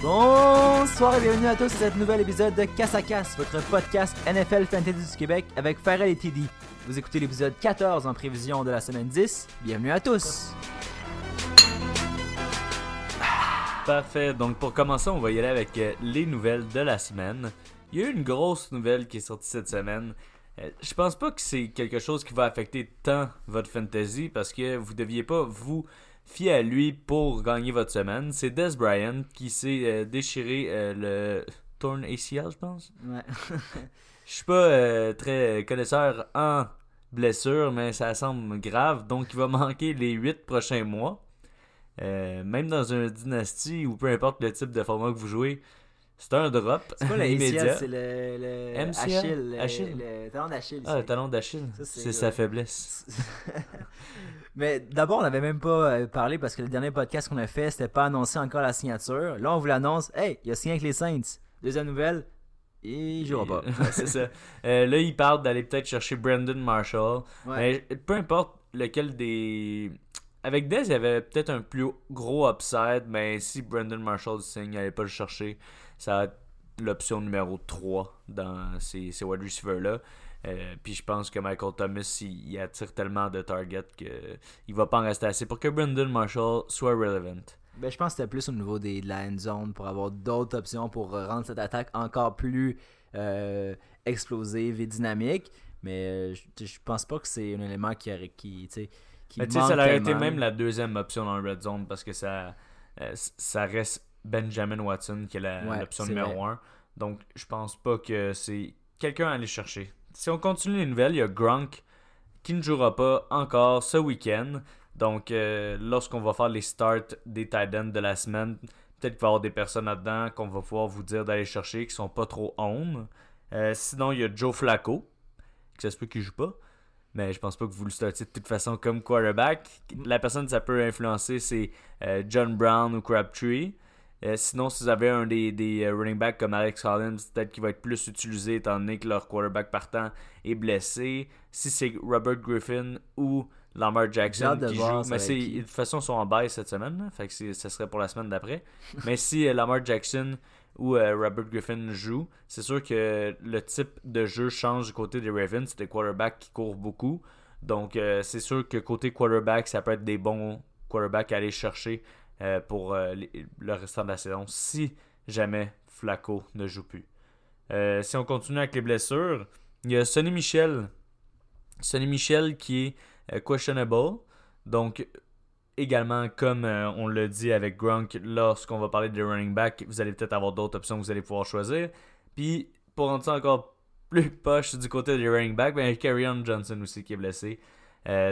Bonsoir et bienvenue à tous à cet nouvel épisode de Casse à votre podcast NFL Fantasy du Québec avec Farrell et TD. Vous écoutez l'épisode 14 en prévision de la semaine 10. Bienvenue à tous. Parfait. Donc pour commencer, on va y aller avec euh, les nouvelles de la semaine. Il y a eu une grosse nouvelle qui est sortie cette semaine. Euh, je pense pas que c'est quelque chose qui va affecter tant votre fantasy parce que vous deviez pas vous fier à lui pour gagner votre semaine. C'est Des Bryant qui s'est euh, déchiré euh, le torn ACL, je pense. Ouais. Je suis pas euh, très connaisseur en blessure, mais ça semble grave. Donc, il va manquer les 8 prochains mois. Même dans une dynastie ou peu importe le type de format que vous jouez, c'est un drop. C'est pas le immédiat. C'est le, le MCL? Achille, le, Achille? le talon d'Achille. Ah, le talon d'Achille. C'est sa faiblesse. Mais d'abord, on n'avait même pas euh, parlé parce que le dernier podcast qu'on a fait, c'était pas annoncé encore la signature. Là, on vous l'annonce. Hey, il a signé avec les Saints. Deuxième nouvelle, il jouera pas. C'est ça. Euh, là, il parle d'aller peut-être chercher Brandon Marshall. Ouais. Mais peu importe lequel des. Avec Dez, il y avait peut-être un plus gros upside, mais si Brandon Marshall signe, il n'allait pas le chercher. Ça va être l'option numéro 3 dans ces, ces wide receivers-là. Euh, puis je pense que Michael Thomas, il, il attire tellement de targets qu'il va pas en rester assez pour que Brandon Marshall soit relevant. Ben, je pense que c'était plus au niveau des, de la end zone pour avoir d'autres options pour rendre cette attaque encore plus euh, explosive et dynamique. Mais euh, je, je pense pas que c'est un élément qui, qui, qui Mais tu sais, ça aurait été même la deuxième option dans le red zone parce que ça, euh, ça reste Benjamin Watson qui est Ouais, l'option c'est numéro vrai. 1. Donc, je pense pas que c'est quelqu'un à aller chercher. Si on continue les nouvelles, il y a Gronk qui ne jouera pas encore ce week-end. Donc, euh, lorsqu'on va faire les starts des tight ends de la semaine, peut-être qu'il va y avoir des personnes là-dedans qu'on va pouvoir vous dire d'aller chercher qui sont pas trop on. Euh, sinon, il y a Joe Flacco, que ça se peut qu'il joue pas. Mais je pense pas que vous le startiez de toute façon comme quarterback. La personne que ça peut influencer, c'est euh, John Brown ou Crabtree. Euh, sinon, si vous avez un des, des euh, running backs comme Alex Collins, peut-être qu'il va être plus utilisé étant donné que leur quarterback partant est blessé. Si c'est Robert Griffin ou Lamar Jackson qui joue, mais c'est, de toute façon, ils sont en baisse cette semaine. là. fait que c'est- ça serait pour la semaine d'après. mais si euh, Lamar Jackson ou euh, Robert Griffin jouent, c'est sûr que le type de jeu change du côté des Ravens. C'est des quarterbacks qui courent beaucoup. Donc, euh, c'est sûr que côté quarterback, ça peut être des bons quarterbacks à aller chercher euh, pour euh, le restant de la saison si jamais Flacco ne joue plus. Euh, si on continue avec les blessures, il y a Sonny Michel. Sonny Michel qui est questionable. Donc, également, comme on l'a dit avec Gronk, lorsqu'on va parler de running back, vous allez peut-être avoir d'autres options que vous allez pouvoir choisir. Puis, pour rendre ça encore plus poche du côté des running back, ben, Carrion Johnson aussi qui est blessé.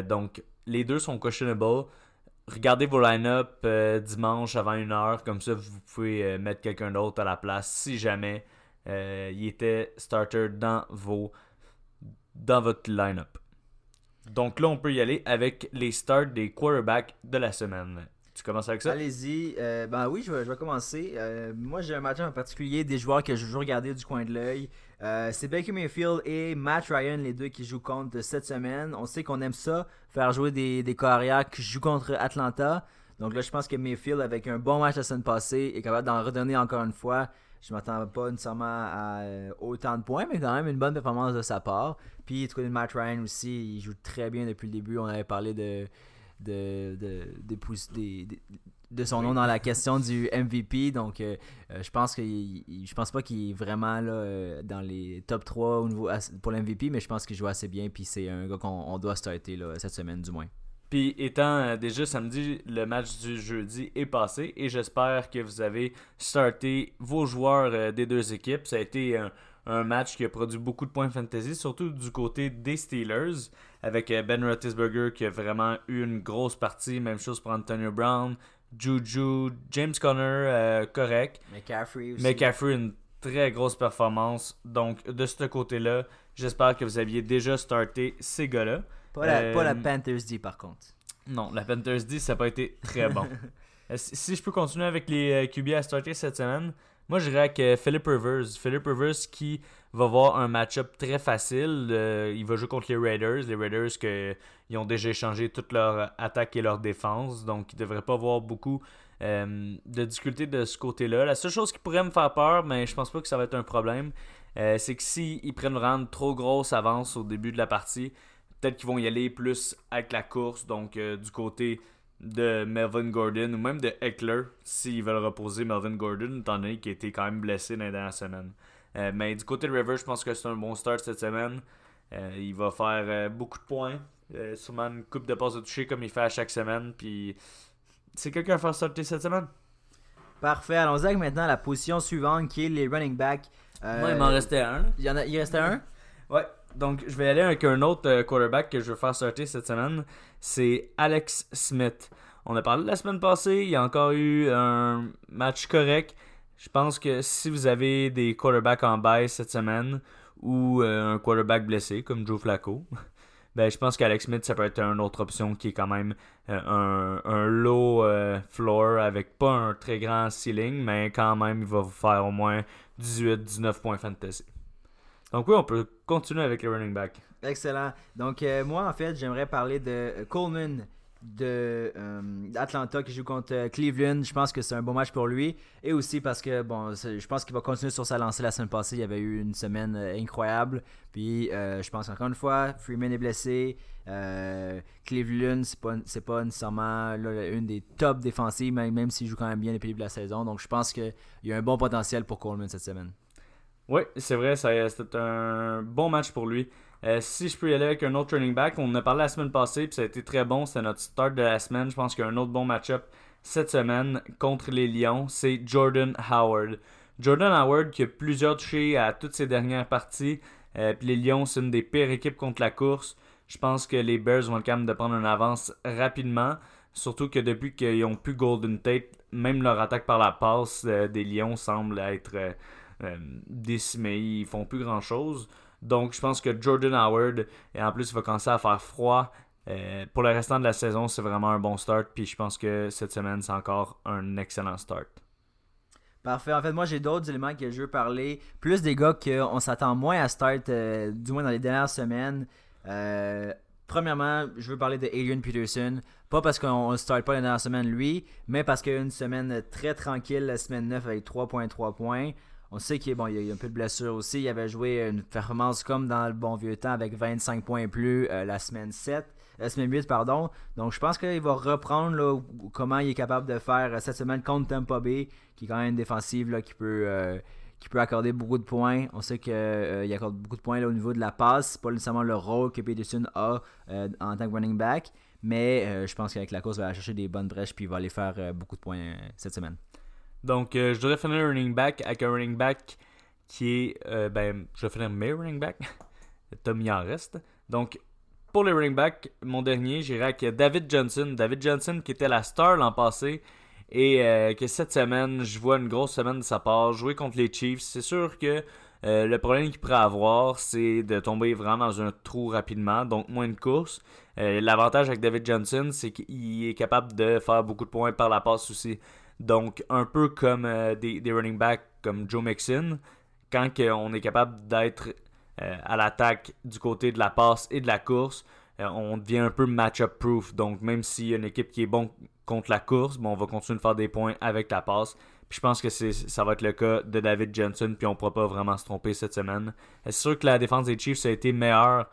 Donc, les deux sont questionable. Regardez vos line-up euh, dimanche avant une heure, comme ça vous pouvez euh, mettre quelqu'un d'autre à la place si jamais euh, il était starter dans vos dans votre line-up. Donc là, on peut y aller avec les starts des quarterbacks de la semaine. Tu commences avec ça? Allez-y. Euh, ben oui, je vais, commencer. Euh, moi, j'ai un match en particulier des joueurs que je joue regarder du coin de l'œil. Euh, c'est Baker Mayfield et Matt Ryan, les deux qui jouent contre cette semaine. On sait qu'on aime ça, faire jouer des, des carrières qui jouent contre Atlanta. Donc là, je pense que Mayfield, avec un bon match la semaine passée, est capable d'en redonner encore une fois. Je m'attends pas nécessairement à autant de points, mais quand même une bonne performance de sa part. Puis côté de Matt Ryan aussi, il joue très bien depuis le début. On avait parlé de de, de, des- de son nom dans la question du MVP. Donc, euh, euh, je pense que je pense pas qu'il est vraiment là, euh, dans les top 3 au niveau, pour l'MVP, mais je pense qu'il joue assez bien. Puis c'est un gars qu'on on doit starter là, cette semaine, du moins. Puis étant déjà samedi, le match du jeudi est passé et j'espère que vous avez starté vos joueurs des deux équipes. Ça a été un, un match qui a produit beaucoup de points fantasy, surtout du côté des Steelers, avec euh, Ben Roethlisberger qui a vraiment eu une grosse partie. Même chose pour Antonio Brown, Juju, James Conner, euh, correct. McCaffrey aussi. McCaffrey, une très grosse performance. Donc de ce côté-là, j'espère que vous aviez déjà starté ces gars-là. pas, la, pas la Euh, Panthers D par contre. Non, la Panthers D, ça n'a pas été très bon. Euh, si si je peux continuer avec les euh, QB à starter cette semaine, moi je dirais euh, Philip Rivers. Philip Rivers qui va avoir un match-up très facile. Euh, il va jouer contre les Raiders. Les Raiders que, ils ont déjà échangé toute leur attaque et leur défense. Donc il ne devrait pas avoir beaucoup euh, de difficultés de ce côté-là. La seule chose qui pourrait me faire peur, mais je pense pas que ça va être un problème, euh, c'est que s'ils prennent vraiment trop grosse avance au début de la partie, peut-être qu'ils vont y aller plus avec la course. Donc du côté de Melvin Gordon ou même de Eckler s'ils veulent reposer Melvin Gordon étant donné qu'il a été quand même blessé dans les dernières semaines. Euh, mais du côté de Rivers, je pense que c'est un bon start cette semaine. Euh, il va faire euh, beaucoup de points. Euh, sûrement une coupe de passes de toucher comme il fait à chaque semaine. Puis c'est quelqu'un à faire starter cette semaine. Parfait. Allons-y avec maintenant la position suivante qui est les running backs. Euh, Moi, il m'en restait un. Il, y en a, il restait un? Ouais, donc je vais aller avec un autre euh, quarterback que je veux faire sortir cette semaine. C'est Alex Smith. On a parlé la semaine passée, il y a encore eu un match correct. Je pense que si vous avez des quarterbacks en baisse cette semaine ou euh, un quarterback blessé comme Joe Flacco, ben je pense qu'Alex Smith ça peut être une autre option qui est quand même euh, un, low floor avec pas un très grand ceiling, mais quand même il va vous faire au moins 18-19 points fantasy. Donc oui, on peut continuer avec les running back. Excellent. Donc, euh, moi, en fait, j'aimerais parler de euh, Coleman de euh, d'Atlanta qui joue contre euh, Cleveland. Je pense que c'est un bon match pour lui. Et aussi parce que, bon, je pense qu'il va continuer sur sa lancée la semaine passée. Il y avait eu une semaine incroyable. Puis, je pense encore une fois, Freeman est blessé. Cleveland, c'est pas, pas nécessairement là, une des top défensives, même, même s'il joue quand même bien depuis le début de la saison. Donc, je pense qu'il y a un bon potentiel pour Coleman cette semaine. Oui, c'est vrai, ça- c'était un bon match pour lui. Euh, si je peux y aller avec un autre running back, on en a parlé la semaine passée, puis ça a été très bon. C'était notre start de la semaine. Je pense qu'il y a un autre bon match-up cette semaine contre les Lions. C'est Jordan Howard. Jordan Howard qui a plusieurs touchés à toutes ses dernières parties. Euh, puis les Lions, c'est une des pires équipes contre la course. Je pense que les Bears vont être capables de prendre une avance rapidement. Surtout que depuis qu'ils ont plus Golden Tate, même leur attaque par la passe euh, des Lions semble être euh, décimés. Ils font plus grand chose. Donc je pense que Jordan Howard, et en plus il va commencer à faire froid. euh, pour le restant de la saison, c'est vraiment un bon start. Puis je pense que cette semaine, c'est encore un excellent start. Parfait. En fait, moi, j'ai d'autres éléments que je veux parler. Plus des gars qu'on s'attend moins à start, euh, du moins dans les dernières semaines. Euh, premièrement, je veux parler de Adrian Peterson. Pas parce qu'on ne start pas la dernière semaine, lui, mais parce qu'il y a une semaine très tranquille, la semaine 9 avec 3.3 points. On sait qu'il y a eu un peu de blessure aussi. Il avait joué une performance comme dans le bon vieux temps avec 25 points et plus euh, la semaine 7. La semaine 8, pardon. Donc, je pense qu'il va reprendre là, comment il est capable de faire euh, cette semaine contre Tampa Bay, qui est quand même une défensive là, qui, peut, euh, qui peut accorder beaucoup de points. On sait qu'il accorde beaucoup de points au niveau de la passe. C'est pas nécessairement le rôle que Peterson a en tant que running back. Mais je pense qu'avec la course, il va aller chercher des bonnes brèches puis il va aller faire beaucoup de points cette semaine. Donc euh, je devrais finir un running back avec un running back qui est. euh, ben, je vais finir mes running back. Tom, il en reste. Donc pour les running back, mon dernier, j'irai avec David Johnson. David Johnson qui était la star l'an passé. Et euh, que cette semaine, je vois une grosse semaine de sa part. Jouer contre les Chiefs, c'est sûr que le problème qu'il pourrait avoir, c'est de tomber vraiment dans un trou rapidement, donc moins de courses. L'avantage avec David Johnson, c'est qu'il est capable de faire beaucoup de points par la passe aussi. Donc, un peu comme euh, des, running backs comme Joe Mixon, quand on est capable d'être euh, à l'attaque du côté de la passe et de la course, euh, on devient un peu match-up proof. Donc, même s'il y a une équipe qui est bon contre la course, bon, on va continuer de faire des points avec la passe. Puis je pense que ça va être le cas de David Johnson, puis on ne pourra pas vraiment se tromper cette semaine. C'est sûr que la défense des Chiefs a été meilleure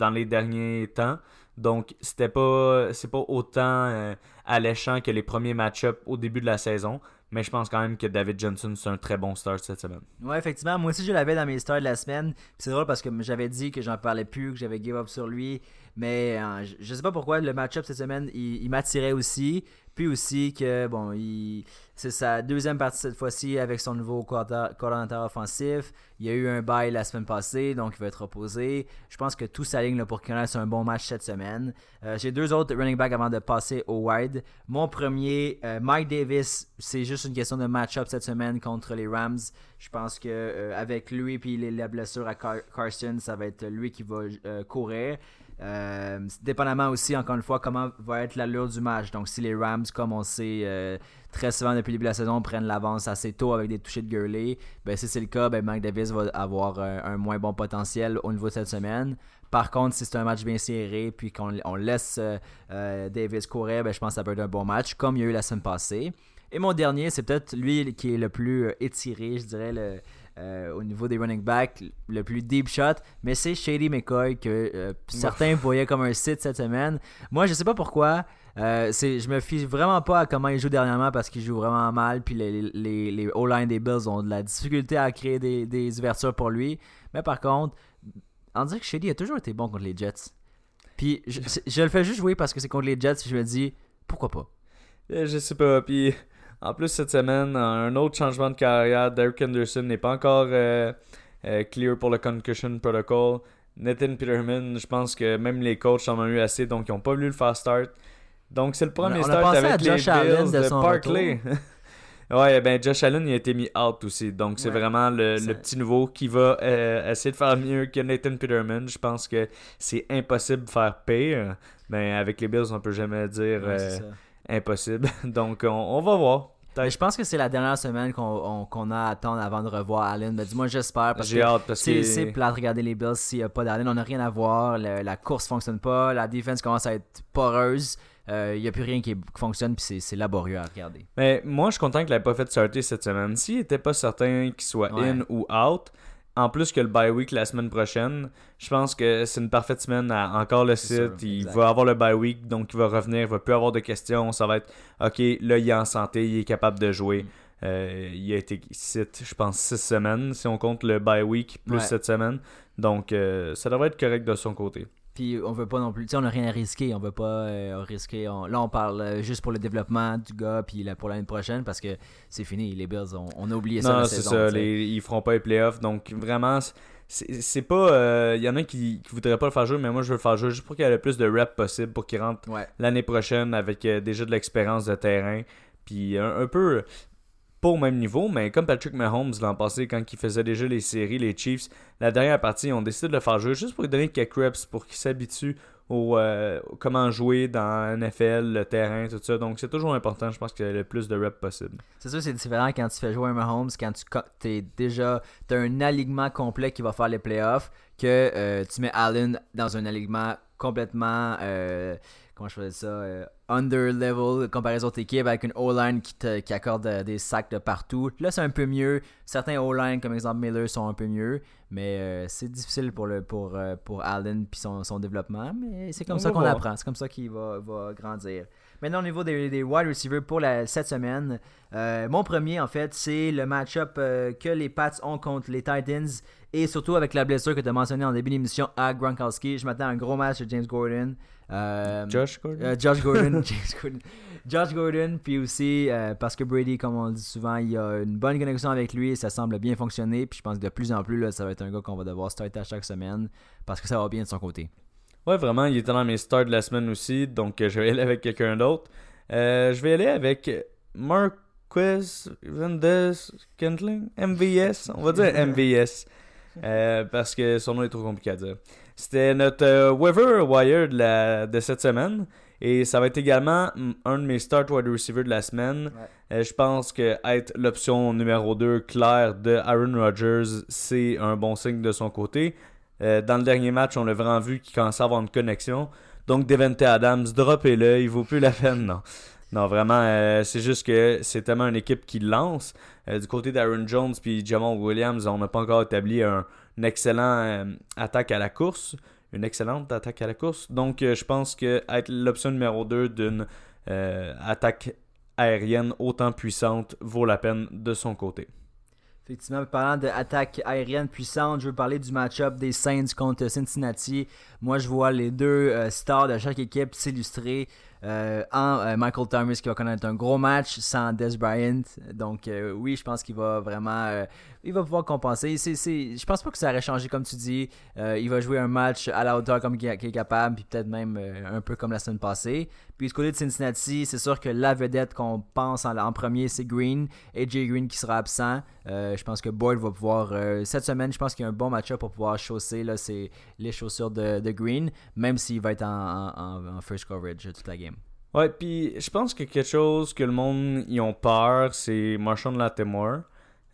dans les derniers temps. Donc, c'était pas, c'est pas autant euh, alléchant que les premiers match-ups au début de la saison. Mais je pense quand même que David Johnson, c'est un très bon start cette semaine. Ouais, effectivement. Moi aussi, je l'avais dans mes stars de la semaine. C'est drôle parce que j'avais dit que j'en parlais plus, que j'avais give up sur lui. Mais euh, je, sais pas pourquoi le match-up cette semaine, il, m'attirait aussi. Puis aussi que, bon, il, c'est sa deuxième partie cette fois-ci avec son nouveau coordinateur offensif. Il y a eu un bail la semaine passée, donc il va être reposé. Je pense que tout s'aligne pour qu'il ait un bon match cette semaine. Euh, J'ai deux autres running backs avant de passer au wide. Mon premier, euh, Mike Davis, c'est juste une question de match-up cette semaine contre les Rams. Je pense que euh, avec lui et la blessure à Car- Carson, ça va être lui qui va courir. Euh, dépendamment aussi, encore une fois, comment va être l'allure du match. Donc, si les Rams, comme on sait euh, très souvent depuis le début de la saison, prennent l'avance assez tôt avec des touchés de Gurley, ben, si c'est le cas, ben, Mike Davis va avoir un, moins bon potentiel au niveau de cette semaine. Par contre, si c'est un match bien serré, puis qu'on on laisse euh, Davis courir, ben, je pense que ça peut être un bon match, comme il y a eu la semaine passée. Et mon dernier, c'est peut-être lui qui est le plus étiré, je dirais, le, euh, au niveau des running backs, le plus deep shot, mais c'est Shady McCoy que euh, certains voyaient comme un site cette semaine. Moi, je sais pas pourquoi. Euh, je me fie vraiment pas à comment il joue dernièrement parce qu'il joue vraiment mal. Puis les, les, les O-line des Bills ont de la difficulté à créer des, des ouvertures pour lui. Mais par contre, on dirait que Shady a toujours été bon contre les Jets. Puis je, je le fais juste jouer parce que c'est contre les Jets. Je me dis, pourquoi pas? Je sais pas. Puis en plus, cette semaine, un autre changement de carrière. Derek Anderson n'est pas encore euh, euh, clear pour le Concussion Protocol. Nathan Peterman, je pense que même les coachs en ont eu assez, donc ils n'ont pas voulu le faire start. Donc c'est le premier start avec les Josh Bills de, Parkley. ouais, ben Josh Allen il a été mis out aussi, donc c'est vraiment le, petit nouveau qui va euh, essayer de faire mieux que Nathan Peterman. Je pense que c'est impossible de faire pire. Ben avec les Bills, on peut jamais dire impossible. Donc, on, va voir. Je pense que c'est la dernière semaine qu'on a à attendre avant de revoir Allen. Mais dis-moi, j'espère. Parce J'ai hâte parce que. C'est plat de regarder les Bills s'il n'y a pas d'Allen. On n'a rien à voir. la course fonctionne pas. La défense commence à être poreuse. Il euh, n'y a plus rien qui, fonctionne, puis c'est laborieux à regarder. Mais moi, je suis content qu'il n'ait pas fait starter cette semaine. S'il n'était pas certain qu'il soit in ou out, en plus que le bye week la semaine prochaine, je pense que c'est une parfaite semaine à encore le site. il va avoir le bye week, donc il va revenir, il va plus avoir de questions. Ça va être OK, là il est en santé, il est capable de jouer. Mm. Euh, il a été site, je pense, six semaines si on compte le bye week plus cette semaine. Donc euh, ça devrait être correct de son côté. Puis on veut pas non plus, tu sais, on n'a rien à risquer, on veut pas euh, risquer. là, on parle euh, juste pour le développement du gars, puis pour l'année prochaine, parce que c'est fini, les Bills, on, a oublié ça. Non, c'est ça, les, ils feront pas les playoffs, donc vraiment, c'est pas. Il euh, y en a qui, qui voudraient pas le faire jouer, mais moi je veux le faire jouer juste pour qu'il y ait le plus de reps possible, pour qu'il rentre l'année prochaine avec déjà de l'expérience de terrain. Puis un, peu pas au même niveau, mais comme Patrick Mahomes l'an passé, quand il faisait déjà les séries, les Chiefs, la dernière partie, ils ont décidé de le faire jouer juste pour lui donner quelques reps, pour qu'il s'habitue au euh, comment jouer dans NFL, le terrain, tout ça. Donc c'est toujours important, je pense, qu'il y ait le plus de reps possible. C'est sûr, c'est différent quand tu fais jouer un Mahomes, quand tu es déjà as un alignement complet qui va faire les playoffs, que euh, tu mets Allen dans un alignement complètement. Euh, comment je faisais ça, euh, under level comparé aux autres équipes avec une O-line qui, qui accorde des sacs de partout. Là, c'est un peu mieux. Certains O-line, comme exemple Miller, sont un peu mieux. Mais c'est difficile pour, le, pour, pour Allen puis son, son développement. Mais c'est comme ça qu'on apprend. C'est comme ça qu'il va, va grandir. Maintenant, au niveau des, des wide receivers pour la, cette semaine, mon premier, en fait, c'est le match-up que les Pats ont contre les Titans. Et surtout avec la blessure que tu as mentionné en début d'émission à Gronkowski. Je m'attends à un gros match de James Gordon. Euh, Josh Gordon? Euh, Josh Gordon, James Gordon. Josh Gordon, puis aussi euh, parce que Brady, comme on le dit souvent, il a une bonne connexion avec lui et ça semble bien fonctionner. Puis je pense que de plus en plus, là, ça va être un gars qu'on va devoir starter à chaque semaine parce que ça va bien de son côté. Ouais, vraiment, il était dans mes starts de la semaine aussi, donc je vais aller avec quelqu'un d'autre. je vais aller avec Marquez Vendez Kentling, MVS, on va dire MVS. parce que son nom est trop compliqué à dire. C'était notre euh, Weaver Wire de, la, de cette semaine. Et ça va être également un de mes start wide receivers de la semaine. Euh, je pense que être l'option numéro 2 claire de Aaron Rodgers, c'est un bon signe de son côté. Euh, dans le dernier match, on l'a vraiment vu qu'il commençait à avoir une connexion. Donc, Devante Adams, droppez-le, il vaut plus la peine, non. Non, vraiment, c'est juste que c'est tellement une équipe qui lance. du côté d'Aaron Jones puis Jamal Williams, on n'a pas encore établi un, une excellente euh, attaque à la course. Une excellente attaque à la course. Donc, euh, je pense que être l'option numéro 2 d'une euh, attaque aérienne autant puissante vaut la peine de son côté. Effectivement, parlant d'attaque aérienne puissante, je veux parler du match-up des Saints contre Cincinnati. Moi, je vois les deux stars de chaque équipe s'illustrer. En Michael Thomas qui va connaître un gros match sans Des Bryant. Donc oui, je pense qu'il va vraiment il va pouvoir compenser. C'est, c'est, je pense pas que ça aurait changé comme tu dis. Euh, il va jouer un match à la hauteur comme il est capable, puis peut-être même euh, un peu comme la semaine passée. Puis du côté de Cincinnati, c'est sûr que la vedette qu'on pense en, premier, c'est Green. AJ Green qui sera absent. Euh, je pense que Boyd va pouvoir. cette semaine, je pense qu'il y a un bon match-up pour pouvoir chausser là, les chaussures de, Green, même s'il va être en, first coverage toute la game. Ouais, puis je pense que quelque chose que le monde y ont peur, c'est Marchand Latimore.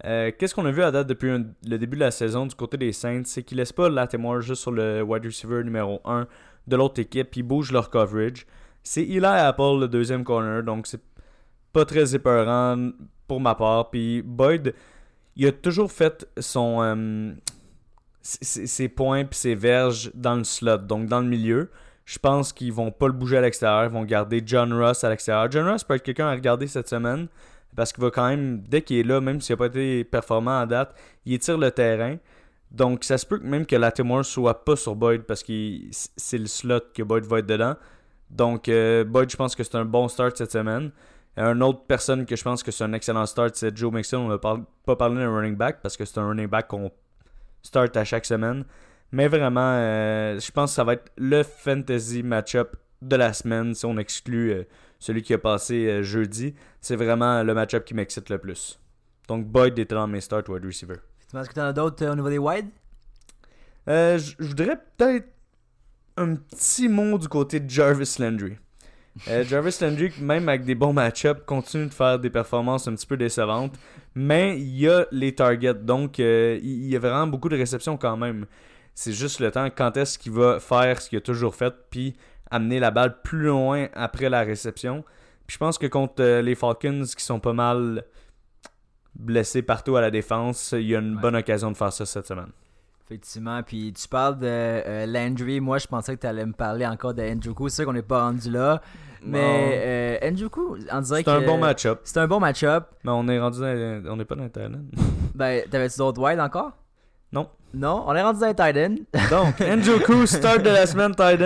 Euh, qu'est-ce qu'on a vu à date depuis le début de la saison du côté des Saints C'est qu'ils laissent pas Latimore juste sur le wide receiver numéro 1 de l'autre équipe, ils bougent leur coverage. C'est Eli Apple, le deuxième corner, donc c'est pas très épeurant pour ma part. Puis Boyd, il a toujours fait son euh, ses points puis ses verges dans le slot, donc dans le milieu. Je pense qu'ils vont pas le bouger à l'extérieur, ils vont garder John Ross à l'extérieur. John Ross peut être quelqu'un à regarder cette semaine parce qu'il va quand même, dès qu'il est là, même s'il n'a pas été performant à date, il étire le terrain. Donc ça se peut même que Latimore soit pas sur Boyd parce que c'est le slot que Boyd va être dedans. Donc euh, Boyd, je pense que c'est un bon start cette semaine. Une autre personne que je pense que c'est un excellent start, c'est Joe Mixon. On n'a pas parlé d'un running back parce que c'est un running back qu'on start à chaque semaine. Mais vraiment, euh, je pense que ça va être le fantasy matchup de la semaine si on exclut euh, celui qui a passé euh, jeudi, c'est vraiment le match-up qui m'excite le plus. Donc Boyd était dans mes start wide receiver. Est-ce que tu en as d'autres au niveau des wide Je voudrais peut-être un petit mot du côté de Jarvis Landry. Jarvis Landry, même avec des bons match-ups, continue de faire des performances un petit peu décevantes. Mais il y a les targets, donc il y a vraiment beaucoup de réceptions quand même. C'est juste le temps, quand est-ce qu'il va faire ce qu'il a toujours fait, puis amener la balle plus loin après la réception. Puis je pense que contre euh, les Falcons qui sont pas mal blessés partout à la défense, il y a une bonne occasion de faire ça cette semaine. Effectivement, puis tu parles de euh, Landry. Moi, je pensais que tu allais me parler encore de Njoku. C'est sûr qu'on n'est pas rendu là. Mais euh, Njoku, on dirait que. C'est un bon match-up. C'est un bon match-up. Mais on est rendu. On n'est pas dans Thailand. ben, t'avais-tu d'autres wide encore? Non. Non, on est rendu dans les tight Donc, Njoku, start de la semaine tight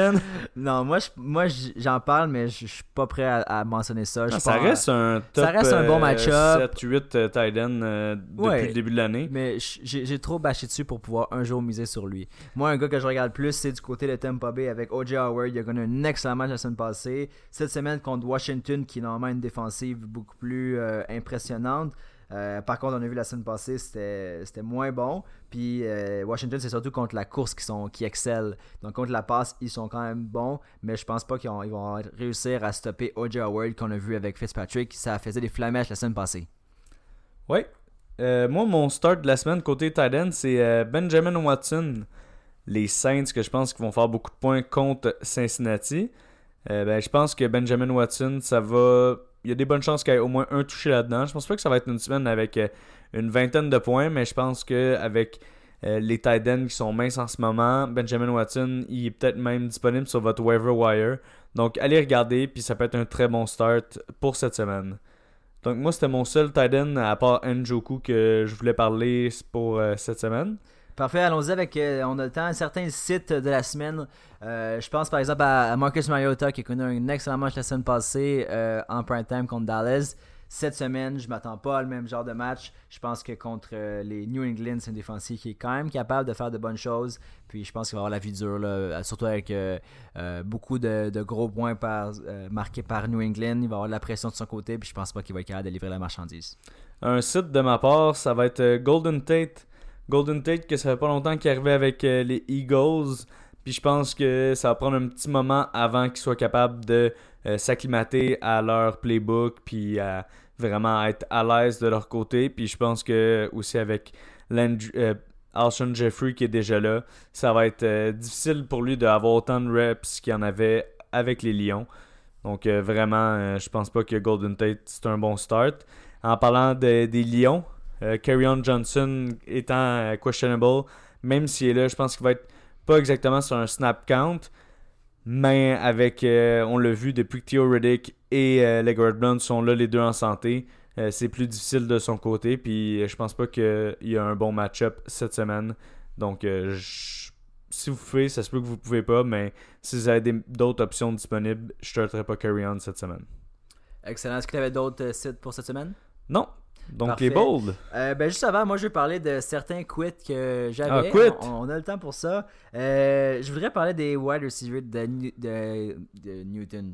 Non, moi, moi j'en parle, mais je suis pas prêt à, mentionner ça. ça reste un top ça reste un bon match-up. 7-8 euh, tight euh, depuis le début de l'année. Mais j'ai trop bâché dessus pour pouvoir un jour miser sur lui. Moi, un gars que je regarde plus, c'est du côté de Tampa Bay avec O.J. Howard. Il a connu un excellent match la semaine passée. Cette semaine contre Washington, qui est normalement une défensive beaucoup plus euh, impressionnante. Euh, par contre, on a vu la semaine passée, c'était moins bon. Puis euh, Washington, c'est surtout contre la course qui, sont, qui excellent. Donc contre la passe, ils sont quand même bons, mais je pense pas qu'ils vont réussir à stopper O.J. Howard qu'on a vu avec Fitzpatrick. Ça faisait des flamèches la semaine passée. Oui. Euh, moi, mon start de la semaine côté Titan, c'est Benjamin Watson. Les Saints que je pense qu'ils vont faire beaucoup de points contre Cincinnati. ben, je pense que Benjamin Watson, ça va il y a des bonnes chances qu'il y ait au moins un touché là-dedans. Je pense pas que ça va être une semaine avec euh, une vingtaine de points, mais je pense qu'avec euh, les tight ends qui sont minces en ce moment, Benjamin Watson, il est peut-être même disponible sur votre waiver wire. Donc allez regarder, puis ça peut être un très bon start pour cette semaine. Donc moi, c'était mon seul tight end à part Njoku que je voulais parler pour euh, cette semaine. Parfait, allons-y avec. Euh, on a le temps, certains sites de la semaine. Euh, je pense par exemple à Marcus Mariota qui a connu un excellent match la semaine passée euh, en prime time contre Dallas. Cette semaine, je m'attends pas le même genre de match. Je pense que contre les New England, c'est une défensive qui est quand même capable de faire de bonnes choses. Puis je pense qu'il va avoir la vie dure, surtout avec beaucoup de, gros points marqués par New England. Il va avoir de la pression de son côté. Puis je pense pas qu'il va être capable de livrer la marchandise. Un site de ma part, ça va être Golden Tate. Golden Tate, que ça fait pas longtemps qu'il arrivait avec euh, les Eagles. Puis je pense que ça va prendre un petit moment avant qu'ils soient capables de euh, s'acclimater à leur playbook, puis vraiment être à l'aise de leur côté. Puis je pense que aussi avec euh, Alshon Jeffrey qui est déjà là, ça va être difficile pour lui d'avoir autant de reps qu'il en avait avec les Lions. Donc vraiment, je pense pas que Golden Tate c'est un bon start. En parlant des Lions, euh, Johnson étant euh, questionable, même s'il est là, je pense qu'il va être pas exactement sur un snap count. Mais avec, euh, on l'a vu depuis que Theo Riddick et euh, Legard Blunt sont là les deux en santé, c'est plus difficile de son côté. Puis je pense pas qu'il y a un bon match-up cette semaine. Donc je, si vous pouvez, ça se peut que vous pouvez pas, mais si vous avez d'autres options disponibles, je starterai pas Carry On cette semaine. Excellent. Est-ce que tu avais d'autres sites pour cette semaine? Non. Donc Parfait. les bold. Euh, ben juste avant, moi je vais parler de certains quits que j'avais. Ah, quit? On, on a le temps pour ça. Euh, je voudrais parler des wide receivers de, New- de- de Newton.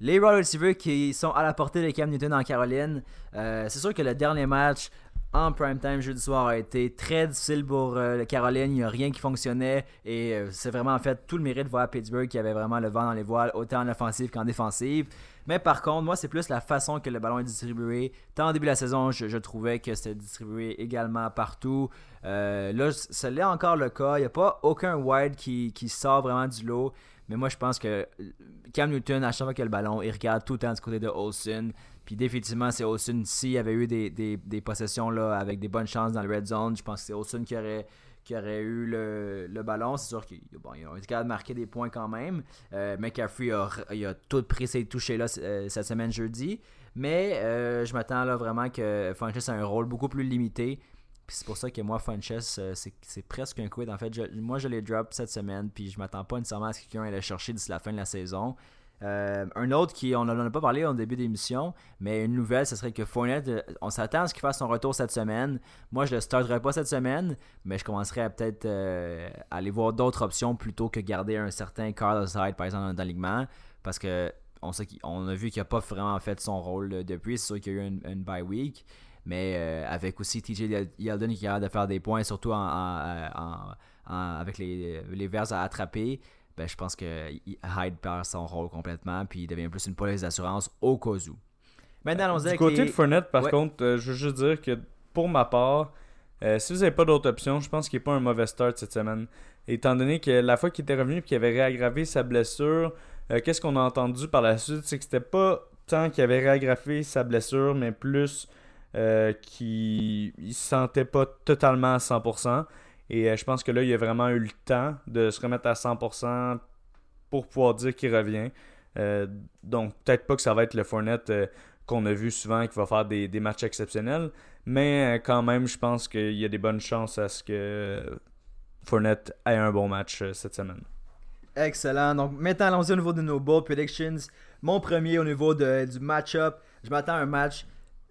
Les wide receivers qui sont à la portée de Cam Newton en Caroline. Euh, c'est sûr que le dernier match en prime time jeudi soir a été très difficile pour euh, Caroline. Il n'y a rien qui fonctionnait et euh, c'est vraiment en fait tout le mérite de voir Pittsburgh qui avait vraiment le vent dans les voiles, autant en offensive qu'en défensive. Mais par contre, moi, c'est plus la façon que le ballon est distribué. Tant au début de la saison, je, trouvais que c'était distribué également partout. Euh, là, ça l'est encore le cas. Il n'y a pas aucun wide qui, qui sort vraiment du lot. Mais moi, je pense que euh, Cam Newton, à chaque fois qu'il a le ballon, il regarde tout le temps du côté de Olsen. Puis définitivement, c'est Olsen. S'il y avait eu des, des, possessions là, avec des bonnes chances dans le red zone, je pense que c'est Olsen qui aurait, qui aurait eu le, le ballon. C'est sûr qu'ils bon, ont été capables de marquer des points quand même. Euh, McCaffrey a, il a tout pris ses touchés là euh, cette semaine jeudi. Mais euh, je m'attends là vraiment que Funches a un rôle beaucoup plus limité. Puis c'est pour ça que moi, Funches, euh, c'est presque un quid. En fait, moi, je l'ai drop cette semaine. Puis je m'attends pas nécessairement à ce que quelqu'un aille le chercher d'ici la fin de la saison. Euh, un autre qui, on n'en a pas parlé au début d'émission, mais une nouvelle, ce serait que Fournette, euh, on s'attend à ce qu'il fasse son retour cette semaine. Moi, je le starterai pas cette semaine, mais je commencerai à peut-être euh, aller voir d'autres options plutôt que garder un certain Carlos Hyde, par exemple, dans l'alignement, parce que on, sait a vu qu'il n'a pas vraiment fait son rôle euh, depuis. C'est sûr qu'il y a eu une, une bye week, mais avec aussi TJ Yeldon qui a de faire des points, surtout en- avec les, les vers à attraper, ben, je pense que Hyde perd son rôle complètement, puis il devient plus une police d'assurance au cas où. Maintenant, allons-y Du côté les- de Fournette, par Ouais. contre, euh, je veux juste dire que pour ma part, euh, si vous n'avez pas d'autres options, je pense qu'il n'est pas un mauvais start cette semaine. Étant donné que la fois qu'il était revenu et qu'il avait réaggravé sa blessure, euh, qu'est-ce qu'on a entendu par la suite? C'est que c'était pas tant qu'il avait réaggravé sa blessure, mais plus qu'il ne se sentait pas totalement à 100%. Et euh, je pense que là, il a vraiment eu le temps de se remettre à 100% pour pouvoir dire qu'il revient. Euh, donc, peut-être pas que ça va être le Fournette euh, qu'on a vu souvent qui va faire des, matchs exceptionnels, mais quand même, je pense qu'il y a des bonnes chances à ce que Fournette ait un bon match cette semaine. Excellent. Donc maintenant, allons-y au niveau de nos bold predictions. Mon premier au niveau de- du match-up. Je m'attends à un match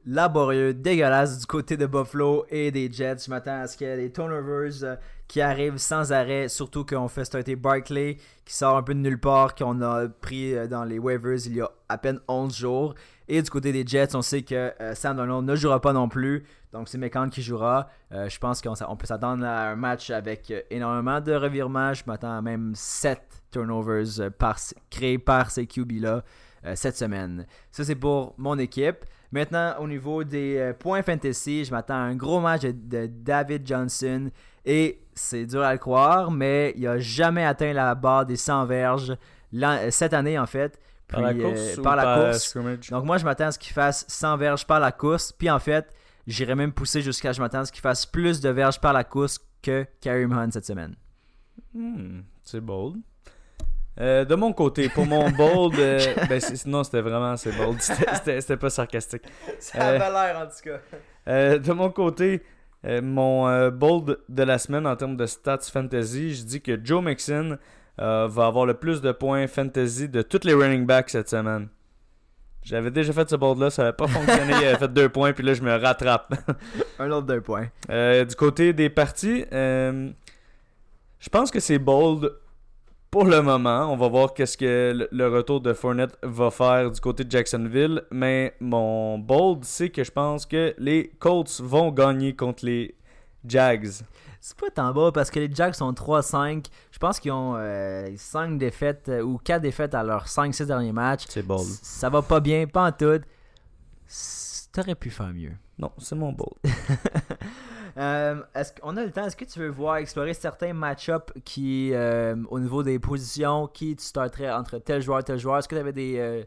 laborieux, dégueulasse du côté de Buffalo et des Jets. Je m'attends à ce qu'il y ait des turnovers euh, qui arrivent sans arrêt. Surtout qu'on fait starter Barkley qui sort un peu de nulle part, qu'on a pris euh, dans les waivers il y a à peine 11 jours. Et du côté des Jets, on sait que euh, Sam Donald ne jouera pas non plus. Donc c'est McCann qui jouera. Je pense qu'on peut s'attendre à un match avec énormément de revirements. Je m'attends à même 7 turnovers créés par ces QB-là cette semaine. Ça, c'est pour mon équipe. Maintenant, au niveau des euh, points fantasy, je m'attends à un gros match de, de David Johnson. Et c'est dur à le croire, mais il n'a jamais atteint la barre des 100 verges euh, cette année, en fait. Par la course euh, ou par la par course. scrimmage? Donc moi, je m'attends à ce qu'il fasse 100 verges par la course. Puis en fait, j'irais même pousser jusqu'à je m'attends à ce qu'il fasse plus de verges par la course que Kareem Hunt cette semaine. Hmm, c'est bold. Euh, de mon côté, pour mon bold, euh, ben sinon c'était vraiment c'est bold, C'était- pas sarcastique. Ça Euh, avait l'air en tout cas. Euh, de mon côté, euh, mon euh, bold de la semaine en termes de stats fantasy, je dis que Joe Mixon euh, va avoir le plus de points fantasy de tous les running backs cette semaine. J'avais déjà fait ce bold là, ça n'avait pas fonctionné, il avait fait deux points, puis là je me rattrape. Un autre deux points. Euh, du côté des parties, euh, je pense que c'est bold pour le moment. On va voir qu'est-ce que le- retour de Fournette va faire du côté de Jacksonville. Mais mon bold, c'est que je pense que les Colts vont gagner contre les Jags. C'est pas tant bas parce que les Jacks sont 3-5. Je pense qu'ils ont 5 défaites euh, ou 4 défaites à leurs 5-6 derniers matchs. C'est bold. Ça va pas bien, pas en tout. T'aurais pu faire mieux. Non, c'est mon bold. Euh, est-ce qu'on a le temps? Est-ce que tu veux voir explorer certains match-ups qui, euh, au niveau des positions, qui tu starterais entre tel joueur et tel joueur? Est-ce que tu avais des, euh,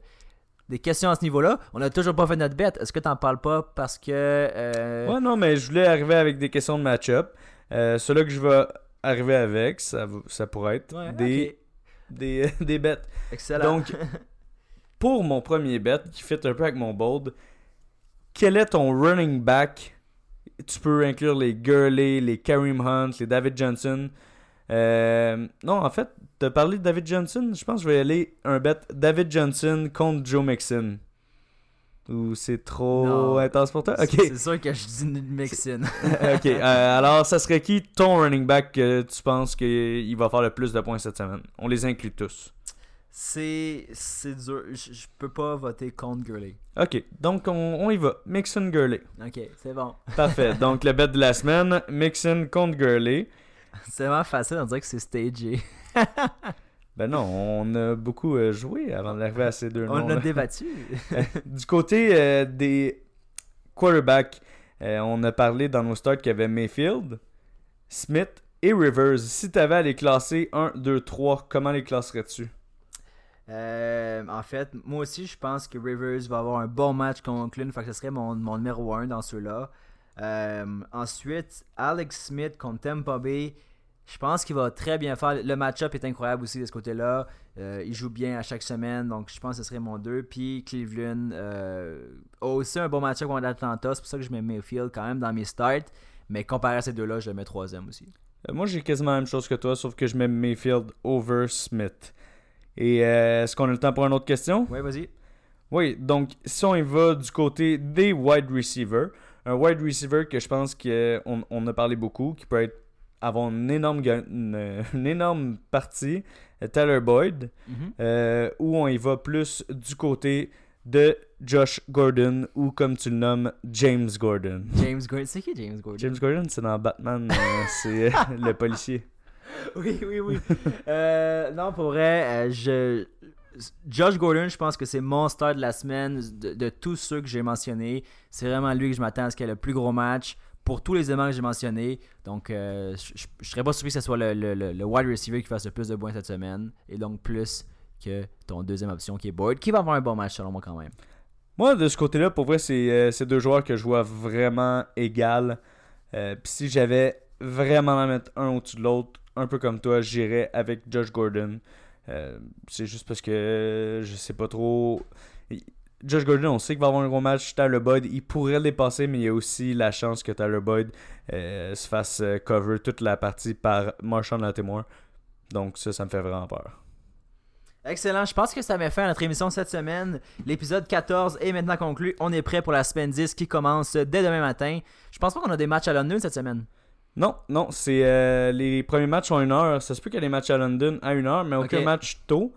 des questions à ce niveau-là? On a toujours pas fait notre bête. Est-ce que tu n'en parles pas parce que. euh, Ouais, non, mais je voulais arriver avec des questions de match-up. Ceux-là que je vais arriver avec, ça, ça pourrait être ouais, des, ok. des, des bêtes. Excellent. Donc, pour mon premier bet, qui fit un peu avec mon bold, quel est ton running back Tu peux inclure les Gurley, les Kareem Hunt, les David Johnson. Euh, non, en fait, t'as parlé de David Johnson. Je pense que je vais y aller un bet David Johnson contre Joe Mixon. Ou c'est trop Non. intense pour toi? Ok. C'est c'est sûr que je dis Mixon. ok. euh, alors, ça serait qui ton running back que tu penses qu'il va faire le plus de points cette semaine? On les inclut tous. C'est c'est dur. Je peux pas voter contre Gurley. Ok. Donc, on, on y va. Mixon Gurley. Ok, c'est bon. Parfait. Donc, le bet de la semaine, Mixon contre Gurley. C'est vraiment facile, on dirait que c'est stagé. Ben non, on a beaucoup euh, joué avant d'arriver à ces deux noms. On a débattu. Du côté euh, des quarterbacks, euh, on a parlé dans nos starts qu'il y avait Mayfield, Smith et Rivers. Si tu avais à les classer 1, 2, 3, comment les classerais-tu? Euh, en fait, moi aussi, je pense que Rivers va avoir un bon match contre Cleveland. Fait que ce serait mon, mon numéro 1 dans ceux-là. Euh, ensuite, Alex Smith contre Tampa Bay. Je pense qu'il va très bien faire. Le match-up est incroyable aussi de ce côté-là. Euh, il joue bien à chaque semaine. Donc, je pense que ce serait mon 2. Puis Cleveland a aussi un bon match-up contre Atlanta. C'est pour ça que je mets Mayfield quand même dans mes starts. Mais comparé à ces deux-là, je le mets troisième aussi. Moi, j'ai quasiment la même chose que toi, sauf que je mets Mayfield over Smith. Et euh, est-ce qu'on a le temps pour une autre question? Ouais, vas-y. Oui, donc si on y va du côté des wide receivers, un wide receiver que je pense qu'on on a parlé beaucoup, qui peut être, avoir une énorme, ga- une, une énorme partie, euh, Tyler Boyd, euh, ou on y va plus du côté de Josh Gordon, ou comme tu le nommes, James Gordon. James Gordon. C'est qui James Gordon? James Gordon, c'est dans Batman, euh, c'est euh, le policier. Oui, oui, oui. Euh, non, pour vrai, euh, je... Josh Gordon, je pense que c'est mon star de la semaine. De, tous ceux que j'ai mentionnés, c'est vraiment lui que je m'attends à ce qu'il ait le plus gros match pour tous les éléments que j'ai mentionnés. Donc, euh, je, je serais pas surpris que ce soit le, le- wide receiver qui fasse le plus de points cette semaine. Et donc, plus que ton deuxième option qui est Boyd, qui va avoir un bon match selon moi quand même. Moi, de ce côté-là, pour vrai, c'est c'est deux joueurs que je vois vraiment égal. Puis si j'avais vraiment à mettre un au-dessus de l'autre, un peu comme toi, j'irais avec Josh Gordon. Euh, c'est juste parce que euh, je sais pas trop. Josh Gordon, on sait qu'il va avoir un gros match. Tyler Boyd, il pourrait le dépasser, mais il y a aussi la chance que Tyler Boyd euh, se fasse cover toute la partie par Marshall Latimore. Donc ça, ça me fait vraiment peur. Excellent, je pense que ça met fin notre émission cette semaine. L'épisode 14 est maintenant conclu. On est prêt pour la semaine 10 qui commence dès demain matin. Je pense pas qu'on a des matchs à London cette semaine. Non, non, c'est euh, les premiers matchs ont une heure. Ça se peut qu'il y ait des matchs à London à une heure, mais aucun match tôt.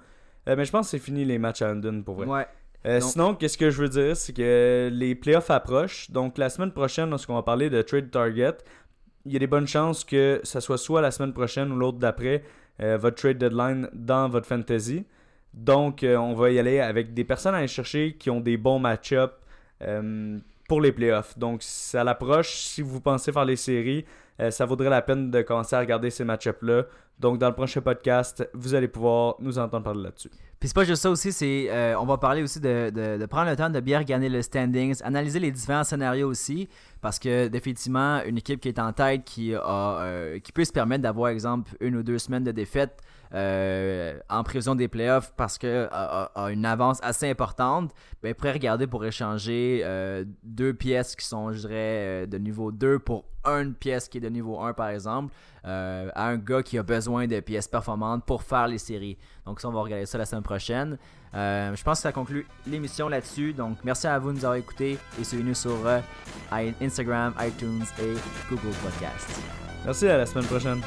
Euh, mais je pense que c'est fini les matchs à London pour vrai. Ouais. Euh, Sinon, qu'est-ce que je veux dire, c'est que les playoffs approchent. Donc la semaine prochaine, lorsqu'on va parler de trade target, il y a des bonnes chances que ça soit soit la semaine prochaine ou l'autre d'après votre trade deadline dans votre fantasy. Donc on va y aller avec des personnes à aller chercher qui ont des bons match-ups pour les playoffs. Donc ça l'approche. Si vous pensez faire les séries, ça vaudrait la peine de commencer à regarder ces match-ups-là. Donc dans le prochain podcast, vous allez pouvoir nous entendre parler là-dessus. Puis c'est pas juste ça aussi, c'est euh, on va parler aussi de prendre le temps de bien regarder le standings, analyser les différents scénarios aussi, parce que définitivement une équipe qui est en tête, qui a, euh, qui peut se permettre d'avoir exemple une ou deux semaines de défaite euh, en prévision des playoffs parce que a, a- a une avance assez importante, ben pourrait regarder pour échanger euh, deux pièces qui sont, je dirais, euh, de niveau 2 pour une pièce qui est de niveau 1 par exemple, euh, à un gars qui a besoin de pièces performantes pour faire les séries. Donc ça, on va regarder ça la semaine prochaine. Euh, je pense que ça conclut l'émission là-dessus. Donc merci à vous de nous avoir écoutés et suivez-nous sur euh, Instagram, iTunes et Google Podcast. Merci, à la semaine prochaine.